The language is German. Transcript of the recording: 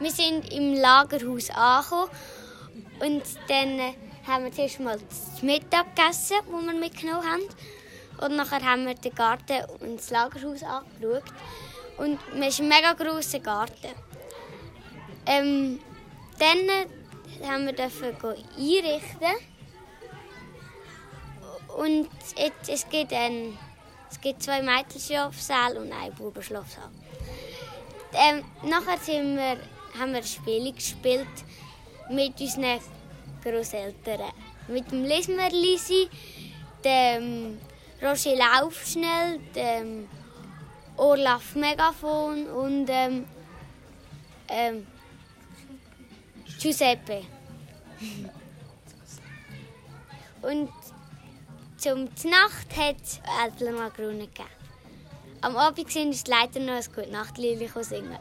Wir sind im Lagerhaus angekommen und dann äh, haben wir zuerst mal das Mittag gegessen, das wir mitgenommen haben. Und nachher haben wir den Garten und das Lagerhaus angeschaut. Und es ist ein mega grosser Garten. Ähm, dann äh, haben wir einrichten. Und jetzt, es, gibt ein, es gibt zwei Mädchenschlafsäle und einen Bubenschlafsaal. Ähm, nachher sind wir, haben wir Spiele gespielt mit unseren Großeltern. Mit dem Lismerlisi, dem Roger Laufschnell, dem Olaf Megafon und ähm, ähm, Giuseppe. und zum Nacht hat es Äpfel Magrone gegeben. Am Abend sind es leider noch ein gute Nachtlied singen.